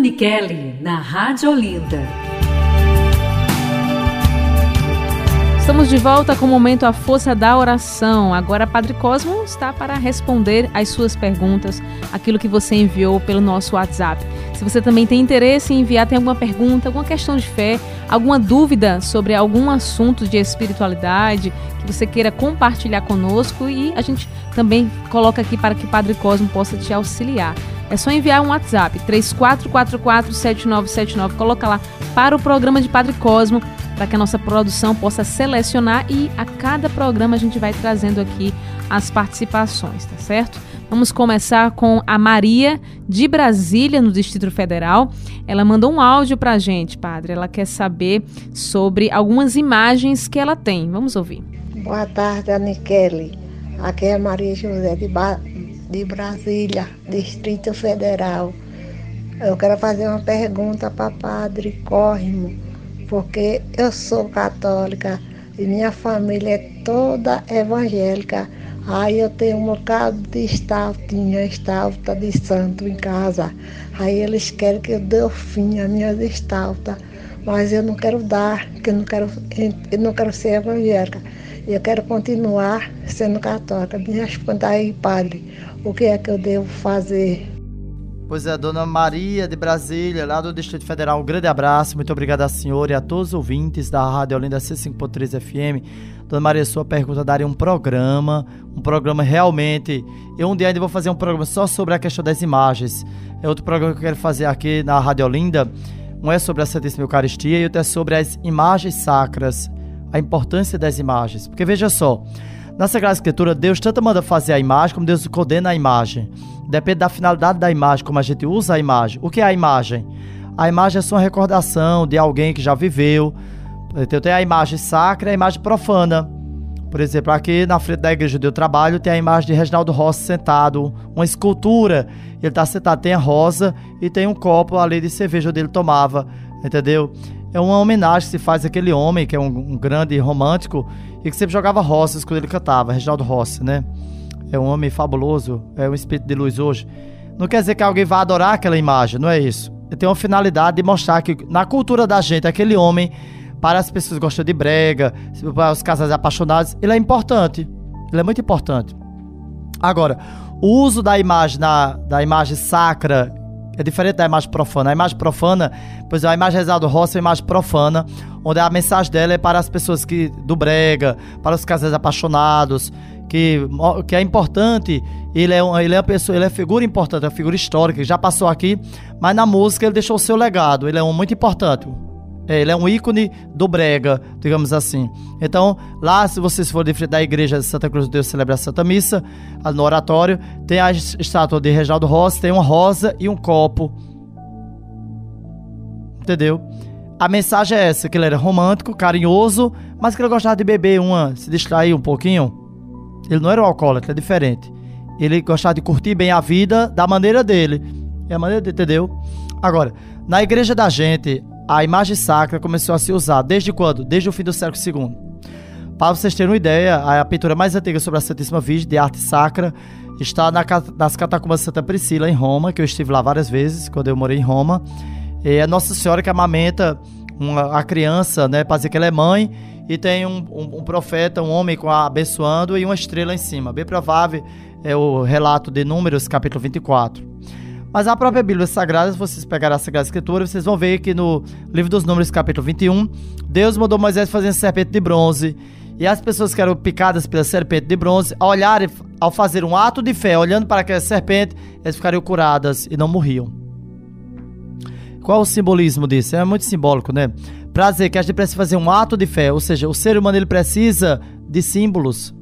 Dani Kelly, na Rádio Olinda. Estamos de volta com o momento A Força da Oração. Agora, Padre Cosmo está para responder as suas perguntas, aquilo que você enviou pelo nosso WhatsApp. Se você também tem interesse em enviar, tem alguma pergunta, alguma questão de fé, alguma dúvida sobre algum assunto de espiritualidade que você queira compartilhar conosco e a gente também coloca aqui para que Padre Cosmo possa te auxiliar. É só enviar um WhatsApp 34447979, coloca lá para o programa de Padre Cosmo para que a nossa produção possa selecionar e a cada programa a gente vai trazendo aqui as participações, tá certo? Vamos começar com a Maria de Brasília, no Distrito Federal. Ela mandou um áudio para a gente, padre. Ela quer saber sobre algumas imagens que ela tem. Vamos ouvir. Boa tarde, Aniquele. Aqui é Maria José de, ba de Brasília, Distrito Federal. Eu quero fazer uma pergunta para Padre Cosmo porque eu sou católica e minha família é toda evangélica. Aí eu tenho um bocado de estaltinha, estalta de santo em casa. Aí eles querem que eu dê o fim às minhas estaltas. Mas eu não quero dar, porque eu não quero, eu não quero ser evangélica. Eu quero continuar sendo católica. Me responda aí, padre, o que é que eu devo fazer? Pois é, dona Maria de Brasília, lá do Distrito Federal, um grande abraço, muito obrigado à senhora e a todos os ouvintes da Rádio Olinda C5.3 FM. Dona Maria, sua pergunta daria um programa, um programa realmente. Eu um dia ainda vou fazer um programa só sobre a questão das imagens. É outro programa que eu quero fazer aqui na Rádio Olinda. Um é sobre a Santíssima Eucaristia e outro é sobre as imagens sacras, a importância das imagens. Porque veja só, na Sagrada Escritura, Deus tanto manda fazer a imagem como Deus condena a imagem. Depende da finalidade da imagem, como a gente usa a imagem. O que é a imagem? A imagem é só uma recordação de alguém que já viveu. Então tem a imagem sacra e a imagem profana. Por exemplo, aqui na frente da igreja onde eu trabalho tem a imagem de Reginaldo Rossi sentado, uma escultura. Ele está sentado, tem a rosa e tem um copo ali de cerveja onde ele tomava, entendeu? É uma homenagem que se faz àquele homem que é um, um grande romântico e que sempre jogava rosas quando ele cantava, Reginaldo Rossi, né? é um homem fabuloso, é um espírito de luz hoje. Não quer dizer que alguém vá adorar aquela imagem, não é isso. Tem uma finalidade de mostrar que na cultura da gente, aquele homem, para as pessoas que gostam de brega, para os casais apaixonados, ele é importante. Ele é muito importante. Agora, o uso da imagem, na, da imagem sacra é diferente da imagem profana. A imagem profana, pois é, a imagem rezada do Rossi é uma imagem profana, onde a mensagem dela é para as pessoas que do brega, para os casais apaixonados, que, que é importante. Ele é, ele é uma pessoa, ele é figura importante, é uma figura histórica, já passou aqui, mas na música ele deixou o seu legado. Ele é um muito importante. É, ele é um ícone do brega, digamos assim. Então, lá, se vocês forem da igreja de Santa Cruz de Deus celebra a Santa Missa, no oratório, tem a estátua de Reginaldo Rossi, tem uma rosa e um copo. Entendeu? A mensagem é essa, que ele era romântico, carinhoso, mas que ele gostava de beber uma, se distrair um pouquinho. Ele não era um alcoólatra, é diferente. Ele gostava de curtir bem a vida da maneira dele. É a maneira dele, entendeu? Agora, na igreja da gente, a imagem sacra começou a ser usada desde quando? Desde o fim do século II. Para vocês terem uma ideia, a pintura mais antiga sobre a Santíssima Virgem, de arte sacra, está na, nas catacumbas de Santa Priscila, em Roma, que eu estive lá várias vezes, quando eu morei em Roma. E é Nossa Senhora que amamenta uma, a criança, né, para dizer que ela é mãe, e tem um, um, um, profeta, um homem com a abençoando e uma estrela em cima. Bem provável é o relato de Números, capítulo 24. Mas a própria Bíblia Sagrada, se vocês pegarem a Sagrada Escritura, vocês vão ver que no livro dos Números, capítulo 21, Deus mandou Moisés fazer uma serpente de bronze. E as pessoas que eram picadas pela serpente de bronze, ao olharem, ao fazer um ato de fé, olhando para aquela serpente, eles ficariam curadas e não morriam. Qual o simbolismo disso? É muito simbólico, né? Para dizer que a gente precisa fazer um ato de fé, ou seja, o ser humano ele precisa de símbolos.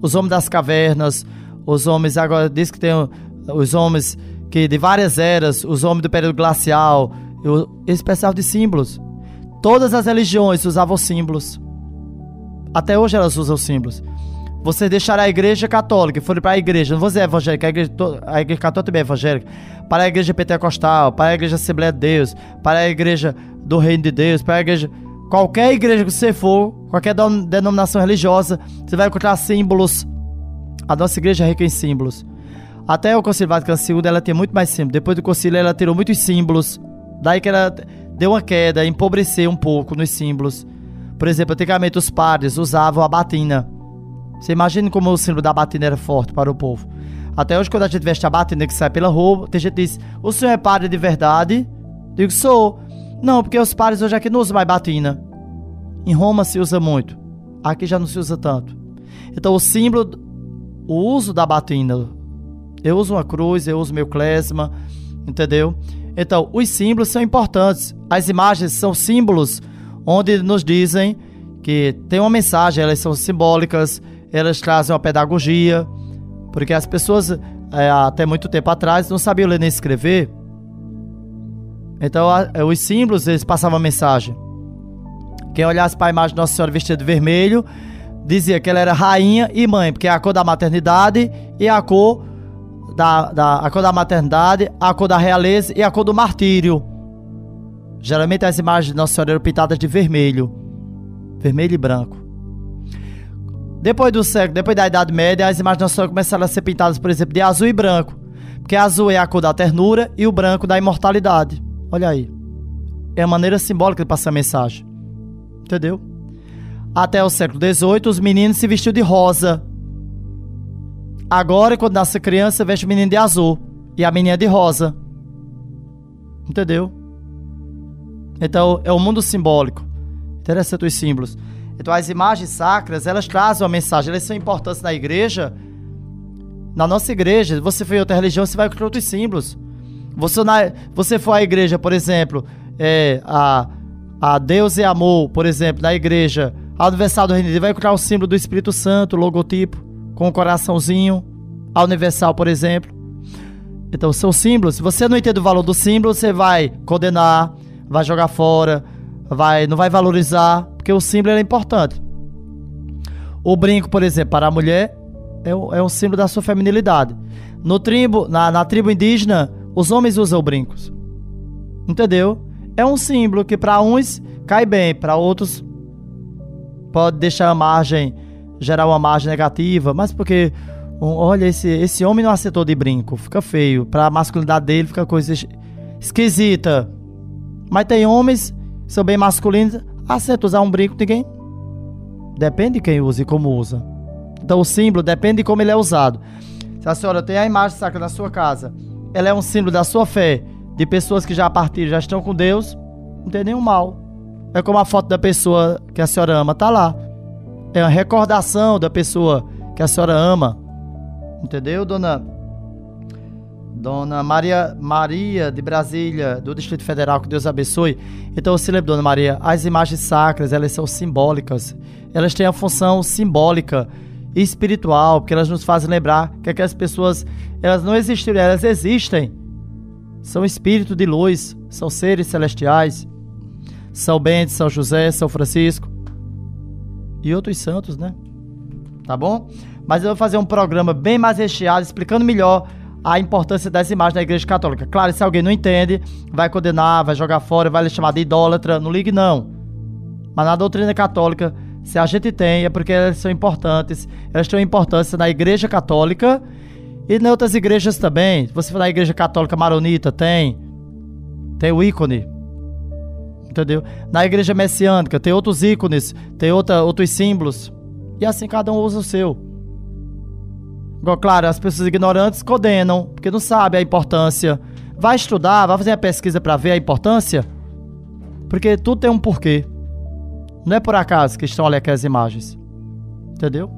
Os homens das cavernas, os homens agora diz que tem os homens que de várias eras, os homens do período glacial, eles precisavam de símbolos. Todas as religiões usavam símbolos. Até hoje elas usam símbolos. Você deixar a igreja católica e para a igreja, não vou dizer evangélica, a igreja, a igreja católica também é evangélica, para a igreja pentecostal, para a igreja Assembleia de Deus, para a igreja do Reino de Deus, para a igreja. Qualquer igreja que você for, qualquer denominação religiosa, você vai encontrar símbolos. A nossa igreja é rica em símbolos. Até o Concílio Vaticano II ela tinha muito mais símbolos. Depois do concílio ela tirou muitos símbolos. Daí que ela deu uma queda, empobreceu um pouco nos símbolos. Por exemplo, antigamente os padres usavam a batina. Você imagina como o símbolo da batina era forte para o povo. Até hoje, quando a gente veste a batina que sai pela rua, tem gente que diz: O senhor é padre de verdade? Digo: Sou. Não, porque os padres hoje aqui não usam mais batina. Em Roma se usa muito. Aqui já não se usa tanto. Então, o símbolo, o uso da batina. Eu uso uma cruz, eu uso meu clesma, entendeu? Então, os símbolos são importantes. As imagens são símbolos onde nos dizem que tem uma mensagem, elas são simbólicas, elas trazem uma pedagogia, porque as pessoas é, até muito tempo atrás não sabiam ler nem escrever. Então, a, os símbolos eles passavam a mensagem. Quem olhasse para a imagem de Nossa Senhora vestida de vermelho, dizia que ela era rainha e mãe, porque é a cor da maternidade e a cor da, da, a cor da maternidade, a cor da realeza e a cor do martírio. Geralmente as imagens de Nossa Senhora eram pintadas de vermelho, vermelho e branco. Depois do século, depois da Idade Média, as imagens de Nossa Senhora começaram a ser pintadas, por exemplo, de azul e branco, porque azul é a cor da ternura e o branco da imortalidade. Olha aí, é a maneira simbólica de passar a mensagem, entendeu? Até o século XVIII, os meninos se vestiam de rosa. Agora, quando nasce a criança, veste o menino de azul e a menina de rosa. Entendeu? Então, é o mundo simbólico. Interessante os símbolos. Então, as imagens sacras, elas trazem uma mensagem, elas são importantes na igreja. Na nossa igreja, você foi em outra religião, você vai com outros símbolos. Você, na, você for à igreja, por exemplo, é, a, a Deus é amor, por exemplo, na igreja, a Universal do Reino, vai encontrar o símbolo do Espírito Santo, logotipo, com o coraçãozinho, a Universal, por exemplo. Então, são símbolos. Se você não entende o valor do símbolo, você vai condenar, vai jogar fora, vai, não vai valorizar, porque o símbolo é importante. O brinco, por exemplo, para a mulher é, é um símbolo da sua feminilidade. No tribo, na, na tribo indígena, os homens usam brincos. Entendeu? É um símbolo que para uns cai bem, para outros pode deixar a margem, gerar uma margem negativa, mas porque olha esse esse homem não aceitou de brinco, fica feio, para a masculinidade dele fica coisa esquisita. Mas tem homens que são bem masculinos, aceita usar um brinco, ninguém. Depende de quem usa e como usa. Então o símbolo depende de como ele é usado. Se a senhora tem a imagem sacra na sua casa, ela é um símbolo da sua fé, de pessoas que já partiram, já estão com Deus, não tem nenhum mal. É como a foto da pessoa que a senhora ama, tá lá. É uma recordação da pessoa que a senhora ama. Entendeu, dona Dona Maria Maria de Brasília, do Distrito Federal, que Deus abençoe. Então, se lembra, Dona Maria, as imagens sacras, elas são simbólicas. Elas têm a função simbólica e espiritual, porque elas nos fazem lembrar que aquelas pessoas, elas não existiram, elas existem. São espíritos de luz, são seres celestiais. São Bento, São José, São Francisco e outros santos, né? Tá bom? Mas eu vou fazer um programa bem mais recheado, explicando melhor a importância das imagens da Igreja Católica. Claro, se alguém não entende, vai condenar, vai jogar fora, vai lhe chamar de idólatra, não ligue não. Mas na doutrina católica, se a gente tem, é porque elas são importantes. Elas têm importância na Igreja Católica e em outras igrejas também. Você for na Igreja Católica Maronita, tem. Tem o ícone. Entendeu? Na Igreja Messiânica, tem outros ícones, tem outra, outros símbolos. E assim cada um usa o seu. Claro, as pessoas ignorantes condenam, porque não sabem a importância. Vai estudar, vai fazer a pesquisa para ver a importância, porque tudo tem um porquê. Não é por acaso que estão ali aquelas imagens. Entendeu?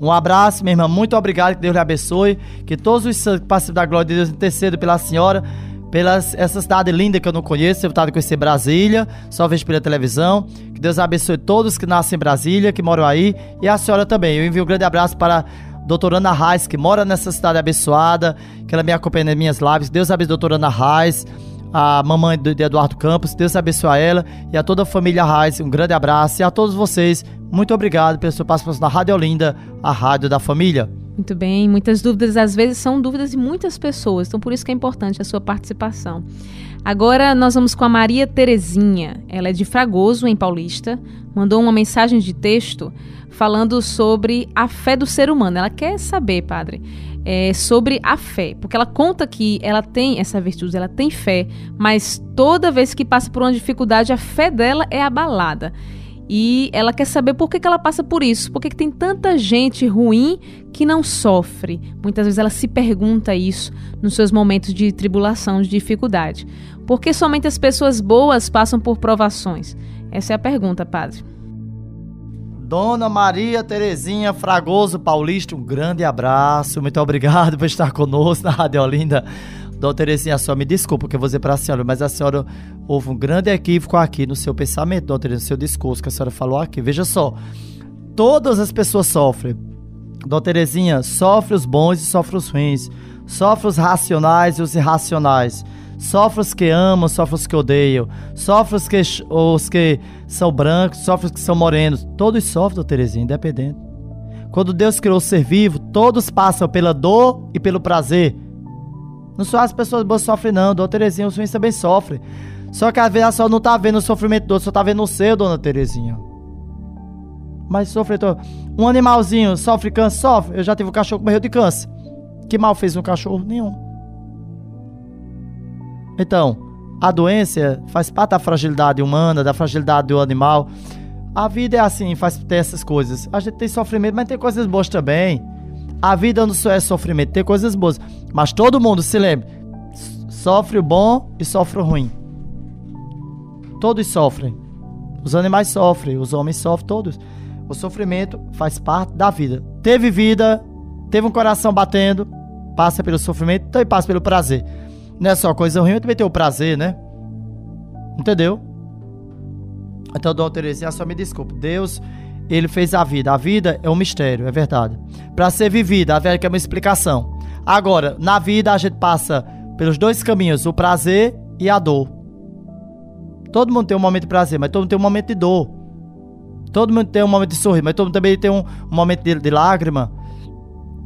Um abraço, minha irmã. Muito obrigado. Que Deus lhe abençoe. Que todos os santos da glória de Deus intercedam pela senhora, pela essa cidade linda que eu não conheço. Eu estava conhecer Brasília, só vejo pela televisão. Que Deus abençoe todos que nascem em Brasília, que moram aí. E a senhora também. Eu envio um grande abraço para doutora Ana Reis, que mora nessa cidade abençoada, que ela me acompanha nas minhas lives. Deus abençoe a doutora Ana Reis, a mamãe de Eduardo Campos. Deus abençoe a ela e a toda a família Reis. Um grande abraço e a todos vocês, muito obrigado pela sua participação na Rádio Olinda, a rádio da família. Muito bem, muitas dúvidas às vezes são dúvidas de muitas pessoas, então por isso que é importante a sua participação. Agora nós vamos com a Maria Terezinha. Ela é de Fragoso, em Paulista. Mandou uma mensagem de texto falando sobre a fé do ser humano. Ela quer saber, padre, é, sobre a fé, porque ela conta que ela tem essa virtude, ela tem fé, mas toda vez que passa por uma dificuldade, a fé dela é abalada. E ela quer saber por que, que ela passa por isso, por que, que tem tanta gente ruim que não sofre. Muitas vezes ela se pergunta isso nos seus momentos de tribulação, de dificuldade. Por que somente as pessoas boas passam por provações? Essa é a pergunta, padre. Dona Maria Terezinha Fragoso Paulista, um grande abraço. Muito obrigado por estar conosco na Rádio Olinda. Dona Terezinha, só me desculpa que eu vou dizer para a senhora, mas a senhora houve um grande equívoco aqui no seu pensamento, Dona Terezinha, no seu discurso que a senhora falou aqui. Veja só, todas as pessoas sofrem. Dona Terezinha, sofre os bons e sofre os ruins. Sofre os racionais e os irracionais. Sofre os que amam, sofre os que odeiam. Sofre os que, os que são brancos, sofre os que são morenos. Todos sofrem, Dona Terezinha, independente. Quando Deus criou o ser vivo, todos passam pela dor e pelo prazer. Não só as pessoas boas sofrem, não. Dona Terezinha, os ruins também sofrem. Só que às vezes a senhora não tá vendo o sofrimento do outro, só tá vendo o seu, Dona Terezinha. Mas sofre todo. Um animalzinho sofre câncer? Sofre. Eu já tive um cachorro que morreu de câncer. Que mal fez um cachorro? Nenhum. Então, a doença faz parte da fragilidade humana, da fragilidade do animal. A vida é assim, faz ter essas coisas. A gente tem sofrimento, mas tem coisas boas também. A vida não só é sofrimento, tem coisas boas. Mas todo mundo, se lembre, sofre o bom e sofre o ruim. Todos sofrem. Os animais sofrem, os homens sofrem, todos. O sofrimento faz parte da vida. Teve vida, teve um coração batendo, passa pelo sofrimento, também passa pelo prazer. Não é só coisa ruim, também tem o prazer, né? Entendeu? Então, Dona Terezinha, só me desculpe. Deus ele fez a vida. A vida é um mistério, é verdade. Para ser vivida, a vida é uma explicação. Agora, na vida a gente passa pelos dois caminhos, o prazer e a dor. Todo mundo tem um momento de prazer, mas todo mundo tem um momento de dor. Todo mundo tem um momento de sorrir, mas todo mundo também tem um, um momento de, de, lágrima.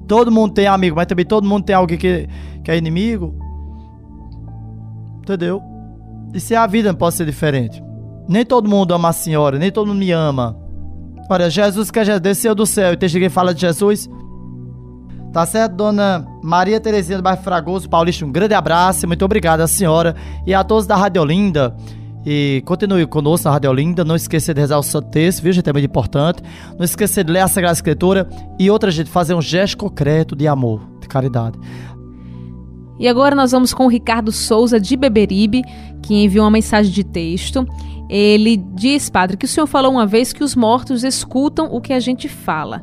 Todo mundo tem amigo, mas também todo mundo tem alguém que, que é inimigo. Entendeu? E se a vida não pode ser diferente? Nem todo mundo ama a senhora, nem todo mundo me ama. Olha, Jesus que já desceu do céu e tem que fala de Jesus. Tá certo, dona Maria Terezinha do bairro Fragoso, Paulista, um grande abraço, muito obrigado à senhora e a todos da Rádio Olinda. E continue conosco na Rádio Olinda, não esqueça de rezar o Santo Texto, viu, gente, é muito importante. Não esqueça de ler a Sagrada Escritura e outra, gente, fazer um gesto concreto de amor, de caridade. E agora nós vamos com o Ricardo Souza de Beberibe, que enviou uma mensagem de texto. Ele diz, padre, que o senhor falou uma vez que os mortos escutam o que a gente fala.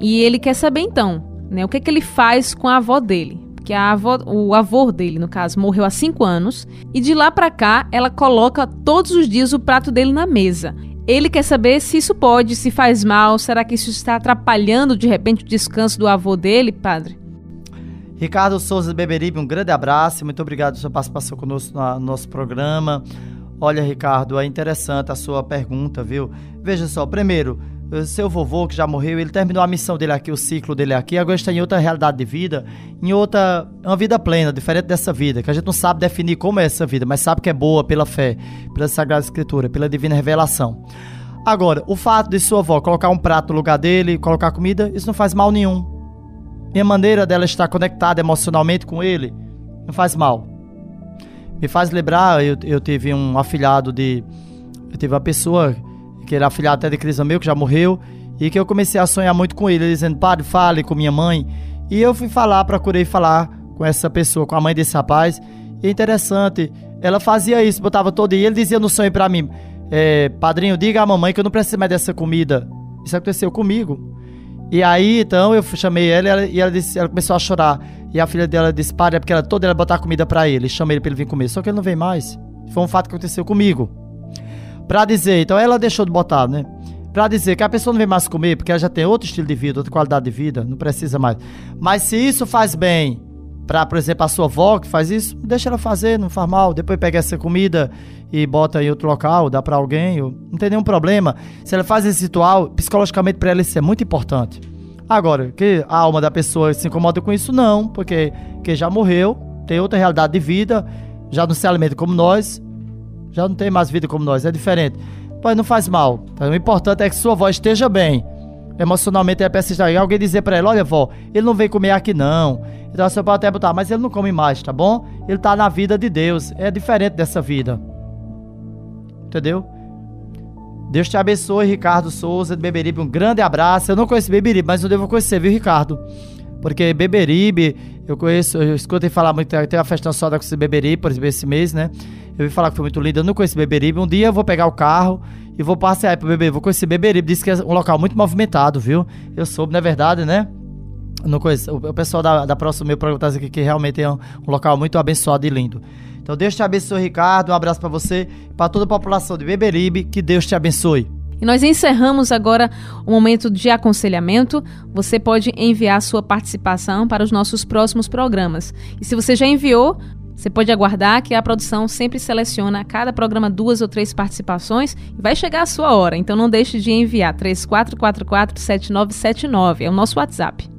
E ele quer saber então, né, o que, é que ele faz com a avó dele. Que a avó, o avô dele, no caso, morreu há cinco anos. E de lá para cá, ela coloca todos os dias o prato dele na mesa. Ele quer saber se isso pode, se faz mal, será que isso está atrapalhando de repente o descanso do avô dele, padre? Ricardo Souza Beberibe, um grande abraço, muito obrigado pela sua participação conosco no nosso programa. Olha, Ricardo, é interessante a sua pergunta, viu? Veja só, primeiro, seu vovô que já morreu, ele terminou a missão dele aqui, o ciclo dele aqui, agora está em outra realidade de vida, em outra, uma vida plena, diferente dessa vida, que a gente não sabe definir como é essa vida, mas sabe que é boa pela fé, pela Sagrada Escritura, pela divina revelação. Agora, o fato de sua avó colocar um prato no lugar dele, colocar comida, isso não faz mal nenhum. E a maneira dela estar conectada emocionalmente com ele, não faz mal. Me faz lembrar, eu, eu tive um afilhado de. Eu tive uma pessoa que era afilhado até de Cristo meu, que já morreu, e que eu comecei a sonhar muito com ele, dizendo, padre, fale com minha mãe. E eu fui falar, procurei falar com essa pessoa, com a mãe desse rapaz. E é interessante, ela fazia isso, botava todo dia. Ele dizia no sonho para mim: é, Padrinho, diga à mamãe que eu não preciso mais dessa comida. Isso aconteceu comigo. E aí, então, eu chamei ela e ela, e ela, disse, ela começou a chorar. E a filha dela disse, padre, é porque ela toda ela botar comida para ele. Chamei ele pra ele vir comer. Só que ele não vem mais. Foi um fato que aconteceu comigo. Pra dizer, então ela deixou de botar, né? Pra dizer que a pessoa não vem mais comer porque ela já tem outro estilo de vida, outra qualidade de vida, não precisa mais. Mas se isso faz bem pra, por exemplo, a sua avó que faz isso, deixa ela fazer, não faz mal. Depois pega essa comida e bota em outro local, dá para alguém, não tem nenhum problema. Se ela faz esse ritual, psicologicamente para ela isso é muito importante. Agora, que a alma da pessoa se incomoda com isso, não, porque que já morreu, tem outra realidade de vida, já não se alimenta como nós, já não tem mais vida como nós, é diferente. Mas não faz mal. Então, o importante é que sua voz esteja bem. emocionalmente é persistente. E alguém dizer para ela, olha, vó, ele não vem comer aqui não. Então você pode até botar, mas ele não come mais, tá bom? Ele tá na vida de Deus. É diferente dessa vida. Entendeu? Deus te abençoe, Ricardo Souza de Beberibe. Um grande abraço. Eu não conheço Beberibe, mas eu devo conhecer, viu, Ricardo? Porque Beberibe, eu conheço, eu escutei falar muito, tem uma festa só da Beberibe, por exemplo, esse mês, né? Eu vi falar que foi muito lindo. Eu não conheço Beberibe. Um dia eu vou pegar o carro e vou passear pro Beberibe. Vou conhecer Beberibe. Disse que é um local muito movimentado, viu? Eu soube, não é verdade, né? não conheço. O pessoal da, da próxima meu programa tá dizendo que realmente é um, um, local muito abençoado e lindo. Então Deus te abençoe, Ricardo. Um abraço para você para toda a população de Beberibe. Que Deus te abençoe. E nós encerramos agora o momento de aconselhamento. Você pode enviar sua participação para os nossos próximos programas. E se você já enviou, você pode aguardar que a produção sempre seleciona a cada programa duas ou três participações e vai chegar a sua hora. Então não deixe de enviar 3444 7979, é o nosso WhatsApp.